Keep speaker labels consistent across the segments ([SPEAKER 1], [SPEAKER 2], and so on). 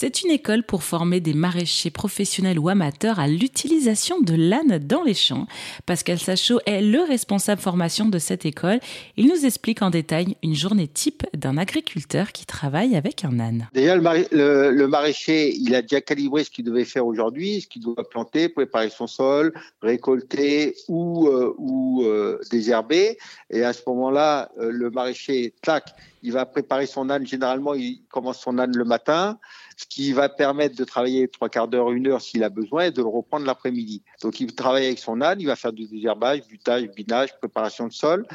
[SPEAKER 1] C'est une école pour former des maraîchers professionnels ou amateurs à l'utilisation de l'âne dans les champs. Pascal Sachot est le responsable formation de cette école. Il nous explique en détail une journée type d'un agriculteur qui travaille avec un âne.
[SPEAKER 2] Déjà, le, maraîcher, il a déjà calibré ce qu'il devait faire aujourd'hui, ce qu'il doit planter, préparer son sol, récolter ou, euh, ou euh, désherber. Et à ce moment-là, euh, le maraîcher, il va préparer son âne. Généralement, il commence son âne le matin, qui va permettre de travailler trois quarts d'heure, une heure s'il a besoin et de le reprendre l'après-midi. Donc, il travaille avec son âne, il va faire du désherbage, butage, binage, préparation de sol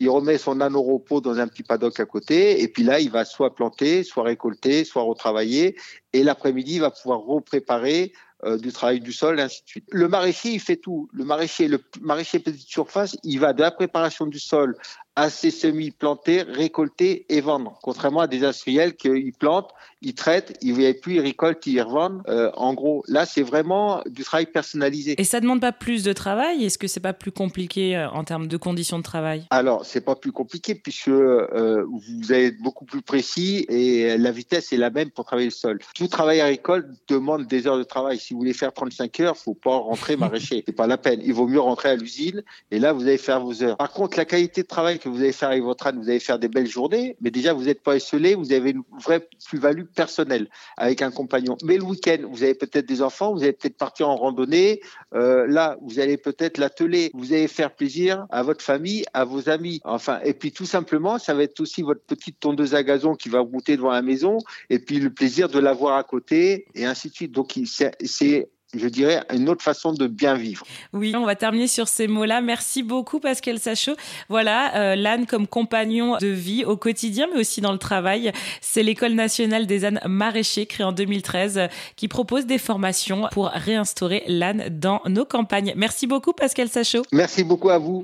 [SPEAKER 2] il remet son âne au repos dans un petit paddock à côté, et puis là, il va soit planter, soit récolter, soit retravailler, et l'après-midi, il va pouvoir repréparer euh, du travail du sol, et ainsi de suite. Le maraîcher, il fait tout. Le maraîcher, le maraîcher petite surface, il va de la préparation du sol à ses semis plantés, récolter et vendre. Contrairement à des industriels qui plantent, ils traitent, ils ne plus, ils récoltent, ils revendent. Euh, en gros, là, c'est vraiment du travail personnalisé.
[SPEAKER 1] Et ça demande pas plus de travail? Est-ce que c'est pas plus compliqué euh, en termes de conditions de travail?
[SPEAKER 2] Alors, c'est pas plus compliqué puisque euh, vous allez être beaucoup plus précis et la vitesse est la même pour travailler le sol. Tout travail agricole demande des heures de travail. Si vous voulez faire 35 heures, faut pas rentrer maraîcher. c'est pas la peine. Il vaut mieux rentrer à l'usine et là, vous allez faire vos heures. Par contre, la qualité de travail que vous allez faire avec votre âne, vous allez faire des belles journées, mais déjà, vous n'êtes pas isolé, vous avez une vraie plus-value personnelle avec un compagnon. Mais le week-end, vous avez peut-être des enfants, vous allez peut-être partir en randonnée, euh, là, vous allez peut-être l'atteler, vous allez faire plaisir à votre famille, à vos amis. Enfin, et puis tout simplement, ça va être aussi votre petite tondeuse à gazon qui va router devant la maison, et puis le plaisir de l'avoir à côté, et ainsi de suite. Donc, c'est je dirais, une autre façon de bien vivre.
[SPEAKER 1] Oui, on va terminer sur ces mots-là. Merci beaucoup, Pascal Sachot. Voilà, euh, l'âne comme compagnon de vie au quotidien, mais aussi dans le travail. C'est l'École nationale des ânes maraîchers, créée en 2013, qui propose des formations pour réinstaurer l'âne dans nos campagnes. Merci beaucoup, Pascal Sachot.
[SPEAKER 2] Merci beaucoup à vous.